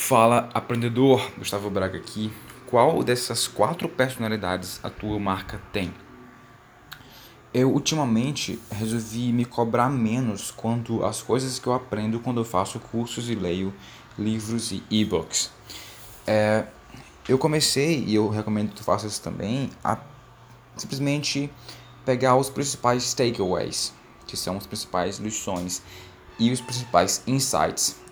Fala, aprendedor! Gustavo Braga aqui. Qual dessas quatro personalidades a tua marca tem? Eu ultimamente resolvi me cobrar menos quanto às coisas que eu aprendo quando eu faço cursos e leio livros e e-books. É, eu comecei, e eu recomendo que tu faças isso também, a simplesmente pegar os principais takeaways, que são as principais lições e os principais insights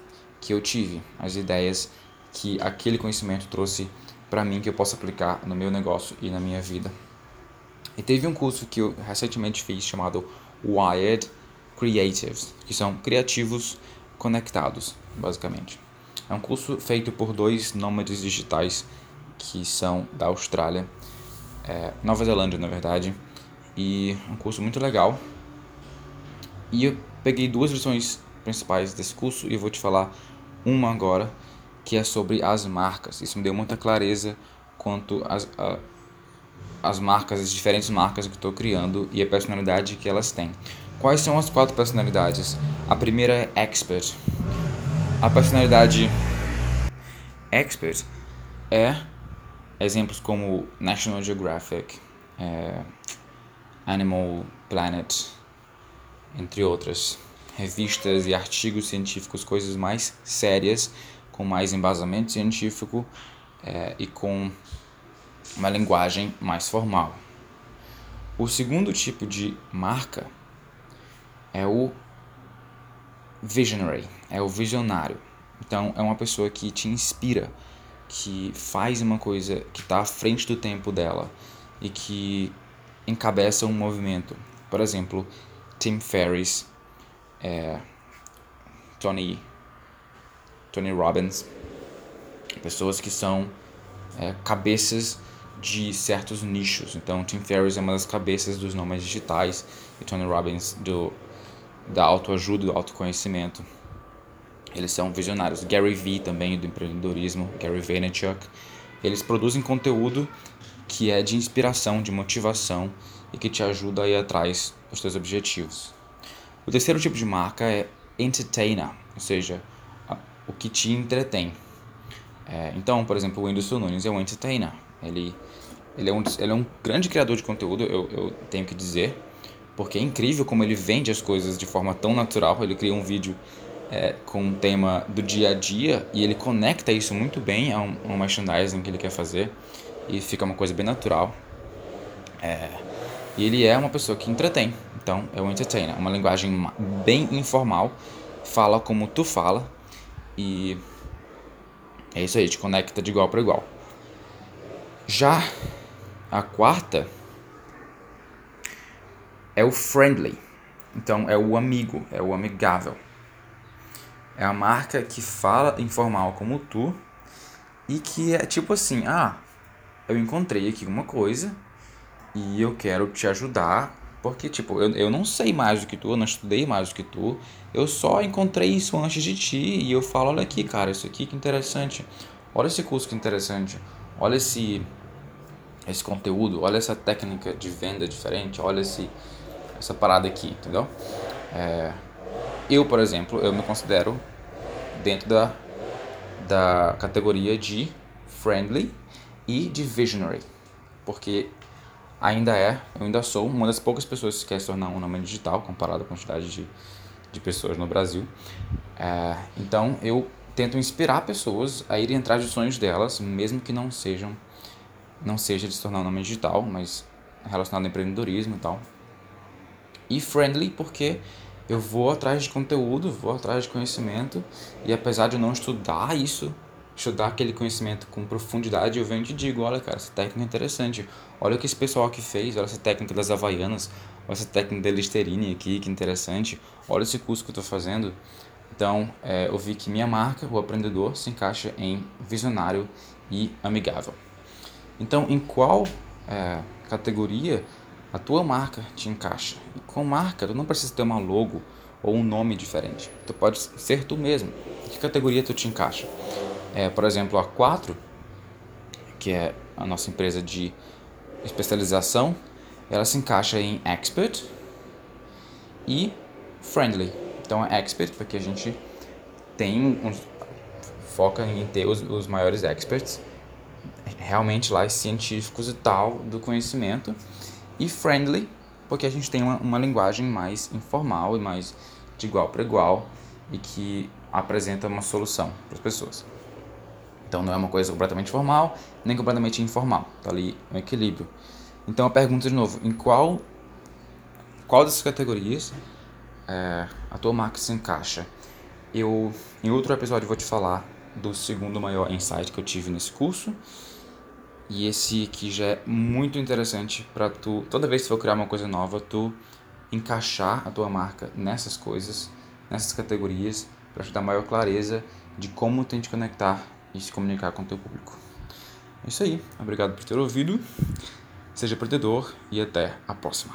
que eu tive, as ideias que aquele conhecimento trouxe para mim que eu posso aplicar no meu negócio e na minha vida. E teve um curso que eu recentemente fiz chamado Wired Creatives, que são criativos conectados, basicamente. É um curso feito por dois nômades digitais que são da Austrália, é, Nova Zelândia, na verdade, e um curso muito legal. E eu peguei duas lições principais desse curso e eu vou te falar uma agora, que é sobre as marcas. Isso me deu muita clareza quanto às as marcas, as diferentes marcas que estou criando e a personalidade que elas têm. Quais são as quatro personalidades? A primeira é expert. A personalidade expert é exemplos como National Geographic, é, Animal Planet, entre outras revistas e artigos científicos, coisas mais sérias, com mais embasamento científico é, e com uma linguagem mais formal. O segundo tipo de marca é o visionary, é o visionário. Então, é uma pessoa que te inspira, que faz uma coisa que está à frente do tempo dela e que encabeça um movimento. Por exemplo, Tim Ferriss é, Tony, Tony Robbins, pessoas que são é, cabeças de certos nichos. Então, Tim Ferriss é uma das cabeças dos nomes digitais e Tony Robbins do da autoajuda, do autoconhecimento. Eles são visionários. Gary Vee também do empreendedorismo, Gary Vaynerchuk. Eles produzem conteúdo que é de inspiração, de motivação e que te ajuda a ir atrás dos seus objetivos. O terceiro tipo de marca é entertainer, ou seja, o que te entretém. É, então, por exemplo, o Whindersson Nunes é um entertainer. Ele, ele, é, um, ele é um grande criador de conteúdo, eu, eu tenho que dizer, porque é incrível como ele vende as coisas de forma tão natural. Ele cria um vídeo é, com um tema do dia a dia e ele conecta isso muito bem a um, a um merchandising que ele quer fazer e fica uma coisa bem natural. É, e ele é uma pessoa que entretém. Então, é o entertainer. Uma linguagem bem informal. Fala como tu fala. E é isso aí, te conecta de igual para igual. Já a quarta é o friendly. Então, é o amigo, é o amigável. É a marca que fala informal como tu e que é tipo assim: ah, eu encontrei aqui uma coisa e eu quero te ajudar porque, tipo, eu, eu não sei mais do que tu, eu não estudei mais do que tu, eu só encontrei isso antes de ti e eu falo: olha aqui, cara, isso aqui que interessante, olha esse curso que interessante, olha esse, esse conteúdo, olha essa técnica de venda diferente, olha esse, essa parada aqui, entendeu? É, eu, por exemplo, eu me considero dentro da, da categoria de friendly e de visionary, porque ainda é, eu ainda sou uma das poucas pessoas que quer se tornar um nome digital, comparado à quantidade de, de pessoas no Brasil. É, então eu tento inspirar pessoas a irem atrás dos sonhos delas, mesmo que não sejam não seja de se tornar um nome digital, mas relacionado ao empreendedorismo e tal. E friendly porque eu vou atrás de conteúdo, vou atrás de conhecimento e apesar de eu não estudar isso estudar aquele conhecimento com profundidade, eu venho e te digo, olha cara, essa técnica é interessante, olha o que esse pessoal aqui fez, olha essa técnica das Havaianas, olha essa técnica da Listerine aqui, que interessante, olha esse curso que eu estou fazendo. Então, é, eu vi que minha marca, o aprendedor, se encaixa em visionário e amigável. Então, em qual é, categoria a tua marca te encaixa? E com marca, tu não precisa ter uma logo ou um nome diferente. Tu pode ser tu mesmo. Em que categoria tu te encaixa? É, por exemplo, a 4, que é a nossa empresa de especialização, ela se encaixa em expert e friendly. Então é expert porque a gente tem um, foca em ter os, os maiores experts, realmente lá científicos e tal do conhecimento. E friendly, porque a gente tem uma, uma linguagem mais informal e mais de igual para igual e que apresenta uma solução para as pessoas. Então não é uma coisa completamente formal, nem completamente informal. Tá ali um equilíbrio. Então eu pergunto de novo, em qual qual dessas categorias é, a tua marca se encaixa? Eu em outro episódio vou te falar do segundo maior insight que eu tive nesse curso. E esse aqui já é muito interessante para tu, toda vez que for criar uma coisa nova, tu encaixar a tua marca nessas coisas, nessas categorias, para te dar maior clareza de como tem que conectar e se comunicar com o teu público. É isso aí. Obrigado por ter ouvido. Seja protetor e até a próxima.